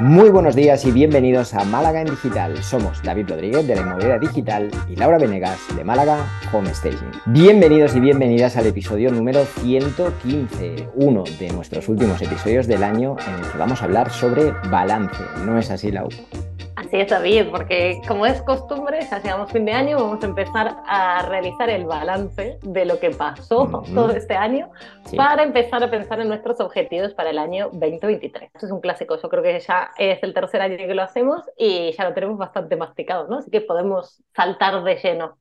Muy buenos días y bienvenidos a Málaga en Digital. Somos David Rodríguez de la Inmobiliaria Digital y Laura Venegas de Málaga Home Staging. Bienvenidos y bienvenidas al episodio número 115, uno de nuestros últimos episodios del año en el que vamos a hablar sobre balance. ¿No es así, Lau? Así es, David, porque como es costumbre, ya llegamos fin de año, vamos a empezar a realizar el balance de lo que pasó todo este año sí. para empezar a pensar en nuestros objetivos para el año 2023. Esto es un clásico, yo creo que ya es el tercer año que lo hacemos y ya lo tenemos bastante masticado, ¿no? Así que podemos saltar de lleno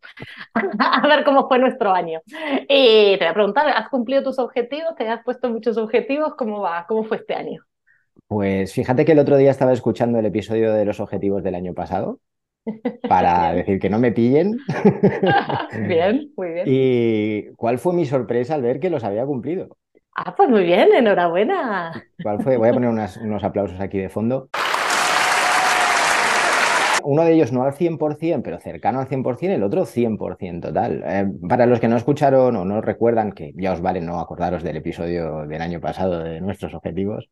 a ver cómo fue nuestro año. Y te voy a preguntar, ¿has cumplido tus objetivos? ¿Te has puesto muchos objetivos? ¿Cómo va? ¿Cómo fue este año? Pues fíjate que el otro día estaba escuchando el episodio de los objetivos del año pasado para decir que no me pillen. bien, muy bien. ¿Y cuál fue mi sorpresa al ver que los había cumplido? Ah, pues muy bien, enhorabuena. ¿Cuál fue? Voy a poner unas, unos aplausos aquí de fondo. Uno de ellos no al 100%, pero cercano al 100%, el otro 100% total. Eh, para los que no escucharon o no recuerdan, que ya os vale no acordaros del episodio del año pasado de nuestros objetivos,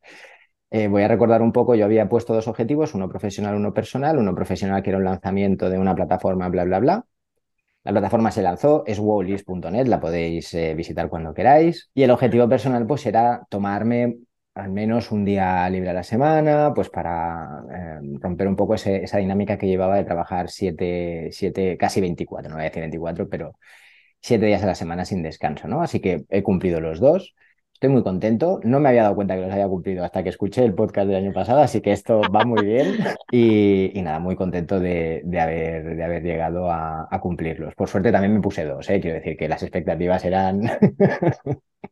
eh, voy a recordar un poco, yo había puesto dos objetivos, uno profesional, uno personal. Uno profesional que era un lanzamiento de una plataforma, bla, bla, bla. La plataforma se lanzó, es wowlist.net, la podéis eh, visitar cuando queráis. Y el objetivo personal pues era tomarme al menos un día libre a la semana, pues para eh, romper un poco esa dinámica que llevaba de trabajar siete, siete, casi 24, no voy a decir 24, pero siete días a la semana sin descanso, ¿no? Así que he cumplido los dos. Estoy muy contento. No me había dado cuenta que los había cumplido hasta que escuché el podcast del año pasado, así que esto va muy bien. Y, y nada, muy contento de, de, haber, de haber llegado a, a, cumplirlos. Por suerte también me puse dos, ¿eh? quiero decir que las expectativas eran...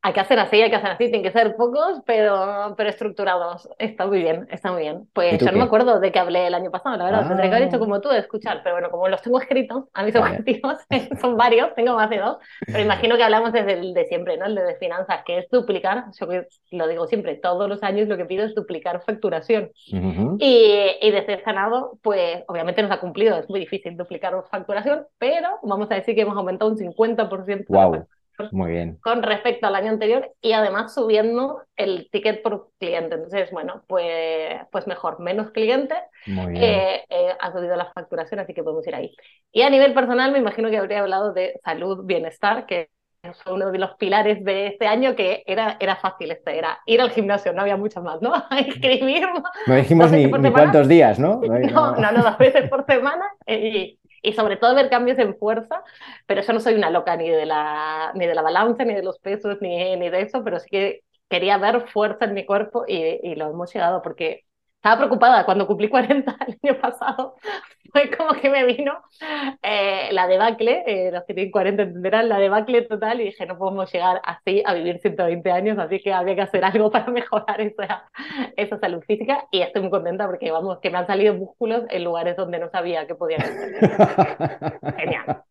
hay que hacer así, hay que hacer así, tienen que ser pocos, pero, pero estructurados. Está muy bien, está muy bien. Pues yo no me acuerdo de qué hablé el año pasado, la verdad. Ah. Tendría que haber hecho como tú de escuchar, pero bueno, como los tengo escritos, a mis vale. objetivos son varios, tengo más de dos, pero imagino que hablamos desde el de siempre, ¿no? El de finanzas, que es duplicar, yo lo digo siempre, todos los años lo que pido es duplicar facturación. Uh -huh. y, y desde sanado, pues obviamente nos ha cumplido, es muy difícil duplicar facturación, pero vamos a decir que hemos aumentado un 50% wow. Muy bien. Con respecto al año anterior y además subiendo el ticket por cliente. Entonces, bueno, pues, pues mejor, menos clientes. Eh, eh, ha subido la facturación, así que podemos ir ahí. Y a nivel personal, me imagino que habría hablado de salud, bienestar, que es uno de los pilares de este año que era, era fácil, este, era ir al gimnasio, no había mucho más, ¿no? A inscribir. No dijimos ni, ni cuántos días, ¿no? No, no, no, no, dos veces por semana y, y sobre todo ver cambios en fuerza, pero yo no soy una loca ni de la, ni de la balanza, ni de los pesos, ni, ni de eso, pero sí que quería ver fuerza en mi cuerpo y, y lo hemos llegado porque estaba preocupada cuando cumplí 40 el año pasado. Fue como que me vino eh, la debacle, eh, los que tienen 40 entenderán, la debacle total y dije, no podemos llegar así a vivir 120 años, así que había que hacer algo para mejorar esa, esa salud física y estoy muy contenta porque, vamos, que me han salido músculos en lugares donde no sabía que podían estar. Genial.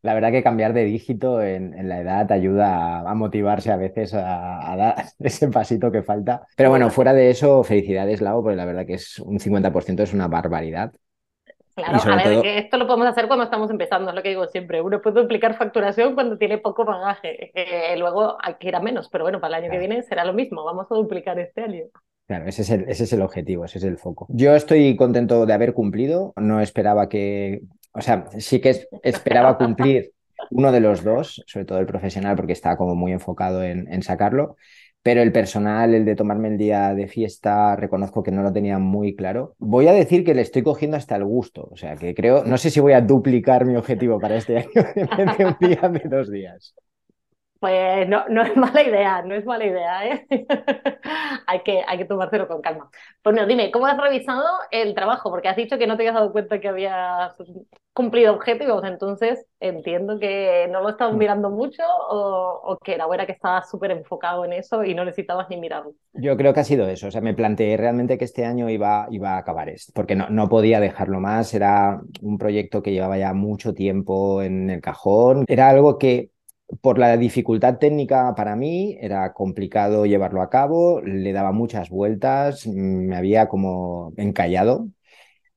La verdad que cambiar de dígito en, en la edad ayuda a, a motivarse a veces a, a, dar ese pasito que falta. Pero bueno, fuera de eso, felicidades, Lau, porque la verdad que es un 50% es una barbaridad. Claro, a ver, todo... que esto lo podemos hacer cuando estamos empezando, es lo que digo siempre. Uno puede duplicar facturación cuando tiene poco bagaje. Eh, luego hay que ir a menos, pero bueno, para el año claro. que viene será lo mismo. Vamos a duplicar este año. Claro, ese es, el, ese es el objetivo, ese es el foco. Yo estoy contento de haber cumplido. No esperaba que. O sea, sí que esperaba cumplir uno de los dos, sobre todo el profesional, porque estaba como muy enfocado en, en sacarlo. Pero el personal, el de tomarme el día de fiesta, reconozco que no lo tenía muy claro. Voy a decir que le estoy cogiendo hasta el gusto. O sea, que creo, no sé si voy a duplicar mi objetivo para este año de un día de dos días. Pues no, no es mala idea, no es mala idea, ¿eh? hay, que, hay que tomárselo con calma. Bueno, dime, ¿cómo has revisado el trabajo? Porque has dicho que no te habías dado cuenta que habías cumplido objetivos, entonces entiendo que no lo estabas mirando mucho o, o que era buena que estabas súper enfocado en eso y no necesitabas ni mirarlo. Yo creo que ha sido eso, o sea, me planteé realmente que este año iba, iba a acabar esto, porque no, no podía dejarlo más, era un proyecto que llevaba ya mucho tiempo en el cajón, era algo que por la dificultad técnica para mí era complicado llevarlo a cabo, le daba muchas vueltas, me había como encallado.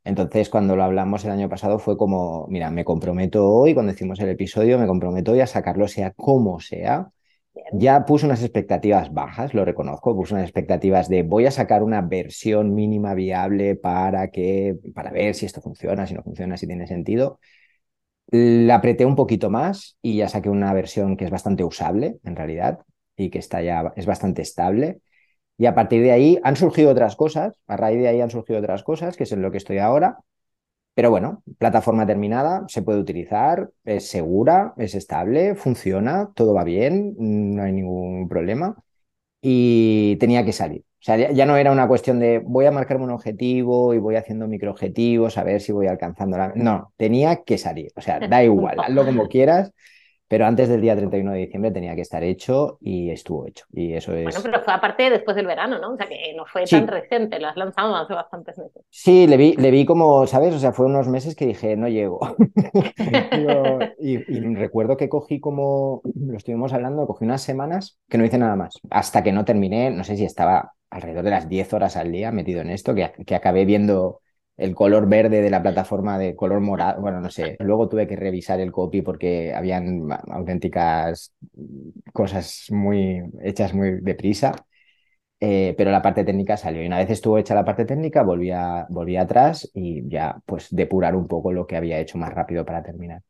Entonces, cuando lo hablamos el año pasado fue como, mira, me comprometo hoy, cuando hicimos el episodio, me comprometo hoy a sacarlo sea como sea, Ya puse unas expectativas bajas, lo reconozco, puse unas expectativas de voy a sacar una versión mínima viable para que, para ver si esto funciona, si no funciona, si tiene sentido. La apreté un poquito más y ya saqué una versión que es bastante usable, en realidad, y que está ya, es bastante estable. Y a partir de ahí han surgido otras cosas, a raíz de ahí han surgido otras cosas, que es en lo que estoy ahora. Pero bueno, plataforma terminada, se puede utilizar, es segura, es estable, funciona, todo va bien, no hay ningún problema. Y tenía que salir. O sea, ya, no era una cuestión de voy a marcarme un objetivo y voy haciendo microobjetivos a ver si voy alcanzando la... No, tenía que salir. O sea, da igual, hazlo como quieras, pero antes del día 31 de diciembre tenía que estar hecho y estuvo hecho. Y eso es... Bueno, pero fue aparte después del verano, ¿no? O sea, que no fue tan reciente, lo has lanzado hace bastantes meses. Sí, le vi, le vi como, ¿sabes? O sea, fue unos meses que dije, no llego. y, recuerdo que cogí como, lo estuvimos hablando, cogí unas semanas que no hice nada más. Hasta que no terminé, no sé si estaba alrededor de las 10 horas al día metido en esto, que, que acabé viendo el color verde de la plataforma de color morado, bueno, no sé. Luego tuve que revisar el copy porque habían auténticas cosas muy hechas muy deprisa, eh, pero la parte técnica salió. Y una vez estuvo hecha la parte técnica, volví, volví atrás y ya pues depurar un poco lo que había hecho más rápido para terminar.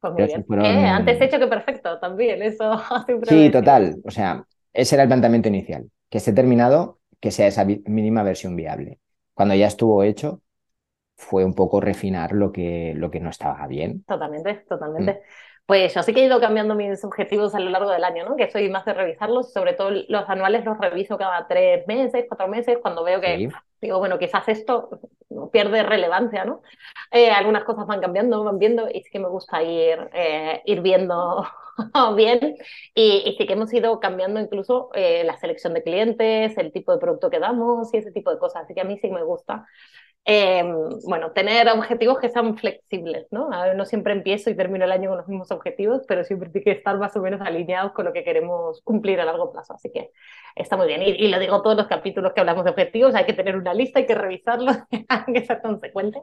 Pues muy bien. Eh, antes hecho que perfecto también, eso Sí, total. O sea, ese era el planteamiento inicial, que esté terminado, que sea esa mínima versión viable. Cuando ya estuvo hecho, fue un poco refinar lo que, lo que no estaba bien. Totalmente, totalmente. Mm. Pues yo sí que he ido cambiando mis objetivos a lo largo del año, ¿no? Que soy más de revisarlos, sobre todo los anuales los reviso cada tres meses, cuatro meses, cuando veo que, digo, bueno, quizás esto pierde relevancia, ¿no? Eh, algunas cosas van cambiando, van viendo, y sí que me gusta ir, eh, ir viendo bien. Y, y, sí que hemos ido cambiando incluso eh, la selección de clientes, el tipo de producto que damos y ese tipo de cosas. Así que a mí sí me gusta eh, bueno, tener objetivos que sean flexibles, ¿no? no siempre empiezo y termino el año con los mismos objetivos, pero siempre tiene que estar más o menos alineados con lo que queremos cumplir a largo plazo. Así que está muy bien. Y, lo digo todos los capítulos que hablamos de objetivos, hay que tener una lista, hay que revisarlos, hay que ser consecuente.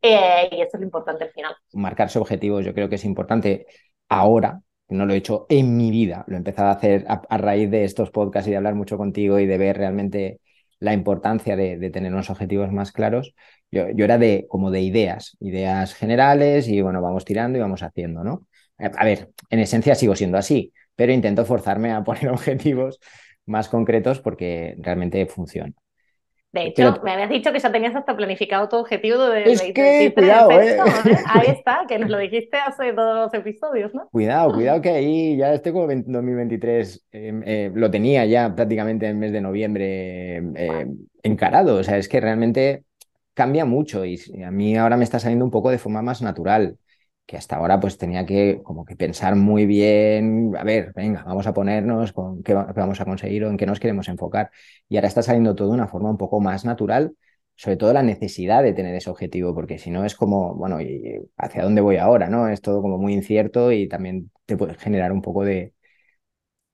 Eh, y eso es lo importante al final. Marcarse objetivos yo creo que es importante ahora, no lo he hecho en mi vida, lo he empezado a hacer a raíz de estos podcasts y de hablar mucho contigo y de ver realmente la importancia de, tener unos objetivos más claros, yo, era de como de ideas, ideas generales y bueno, vamos tirando y vamos haciendo, ¿no? A ver, en esencia sigo siendo así, pero intento forzarme a poner objetivos más concretos porque realmente funciona. De hecho, me habías dicho que ya tenías hasta planificado tu objetivo de es que, cuidado, ¿eh? ¿eh? Ahí está, que nos lo dijiste hace dos episodios, ¿no? Cuidado, cuidado que ahí ya este como 2023 em, eh, lo tenía ya prácticamente en el mes de noviembre eh, encarado. O sea, es que realmente cambia mucho y a mí ahora me está saliendo un poco de forma más natural que hasta ahora pues tenía que como que pensar muy bien, a ver, venga, vamos a ponernos con qué, vamos a conseguir o en qué nos queremos enfocar. Y ahora está saliendo todo de una forma un poco más natural, sobre todo la necesidad de tener ese objetivo, porque si no es como, bueno, ¿y ¿hacia dónde voy ahora? ¿no? Es todo como muy incierto y también te puede generar un poco de,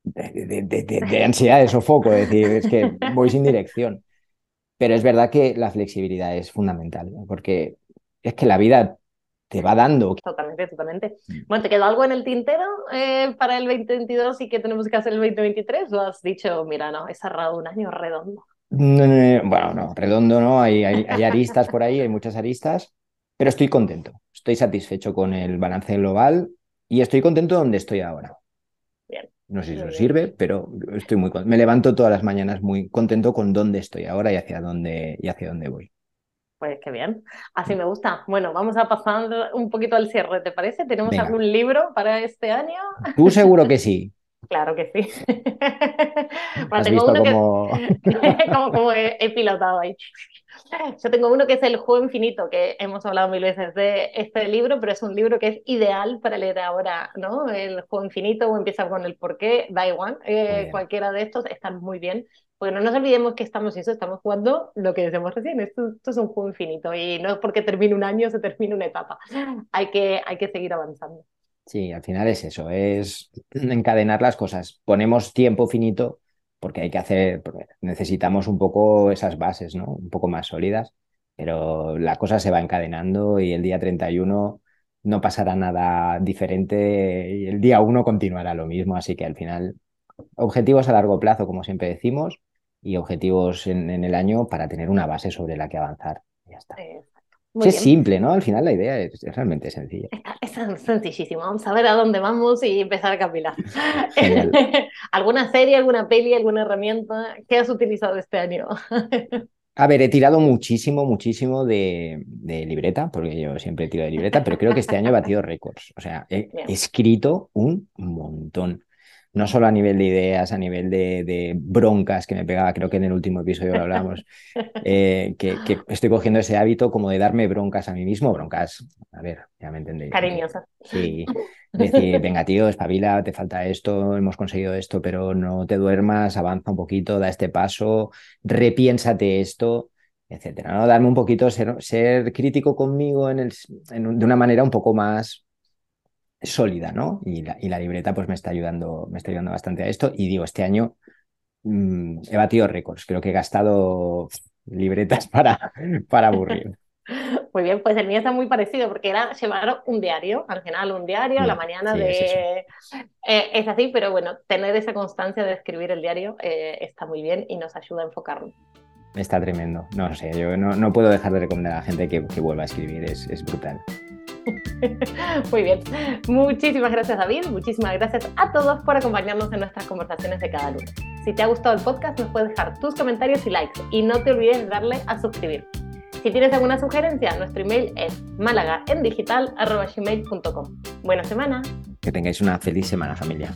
de, de, de ansiedad, de sofoco, es decir, es que voy sin dirección. Pero es verdad que la flexibilidad es fundamental, porque es que la vida te va dando. Totalmente, totalmente. Mm. Bueno, ¿te quedó algo en el tintero eh, para el 2022 y qué tenemos que hacer el 2023? ¿O has dicho, mira, no, he cerrado un año redondo? bueno, no, redondo no, hay, hay, aristas por ahí, hay muchas aristas, pero estoy contento, estoy satisfecho con el balance global y estoy contento donde estoy ahora. Bien. No sé si eso sirve, pero estoy muy Me levanto todas las mañanas muy contento con dónde estoy ahora y hacia dónde, y hacia dónde voy. Pues qué bien, así me gusta. Bueno, vamos a pasar un poquito al cierre, ¿te parece? ¿Tenemos algún libro para este año? Tú seguro que sí. Claro que sí. bueno, tengo uno como... que como, como he, pilotado ahí. Yo tengo uno que es El Juego Infinito, que hemos hablado mil veces de este libro, pero es un libro que es ideal para leer ahora, ¿no? El Juego Infinito o empieza con el porqué, da igual, eh, cualquiera de estos están muy bien. Porque no nos olvidemos que estamos eso, estamos jugando lo que decíamos recién, esto, es un juego infinito y no es porque termine un año se termine una etapa, hay que, hay que seguir avanzando. Sí, al final es eso, es encadenar las cosas. Ponemos tiempo finito porque hay que hacer, necesitamos un poco esas bases, ¿no? Un poco más sólidas, pero la cosa se va encadenando y el día 31 no pasará nada diferente y el día 1 continuará lo mismo, así que al final objetivos a largo plazo, como siempre decimos, y objetivos en, el año para tener una base sobre la que avanzar. Ya está. es simple, ¿no? Al final la idea es, realmente sencilla. Es, sencillísimo. Vamos a ver a dónde vamos y empezar a capilar. ¿Alguna serie, alguna peli, alguna herramienta que has utilizado este año? A ver, he tirado muchísimo, muchísimo de, libreta, porque yo siempre tiro de libreta, pero creo que este año he batido récords. O sea, he escrito un montón no solo a nivel de ideas, a nivel de, broncas que me pegaba, creo que en el último episodio lo hablamos, eh, que, estoy cogiendo ese hábito como de darme broncas a mí mismo, broncas, a ver, ya me entendéis. Cariñosas. Sí, decir, venga tío, espabila, te falta esto, hemos conseguido esto, pero no te duermas, avanza un poquito, da este paso, repiénsate esto, etcétera, ¿no? Darme un poquito, ser, ser crítico conmigo en el, de una manera un poco más sólida, ¿no? Y la, y la, libreta pues me está ayudando, me está ayudando bastante a esto. Y digo, este año mm, he batido récords, creo que he gastado libretas para, para aburrir. Muy bien, pues el mío está muy parecido porque era llevar un diario, al final un diario, a la mm, mañana de... Eh, es, así, pero bueno, tener esa constancia de escribir el diario eh, está muy bien y nos ayuda a enfocarnos. Está tremendo, no sé, yo no, no puedo dejar de recomendar a la gente que, que vuelva a escribir, es, es brutal. Muy bien. Muchísimas gracias David, muchísimas gracias a todos por acompañarnos en nuestras conversaciones de cada lunes. Si te ha gustado el podcast, nos puedes dejar tus comentarios y likes y no te olvides de darle a suscribir. Si tienes alguna sugerencia, nuestro email es malagaendigital.com. Buena semana. Que tengáis una feliz semana familia.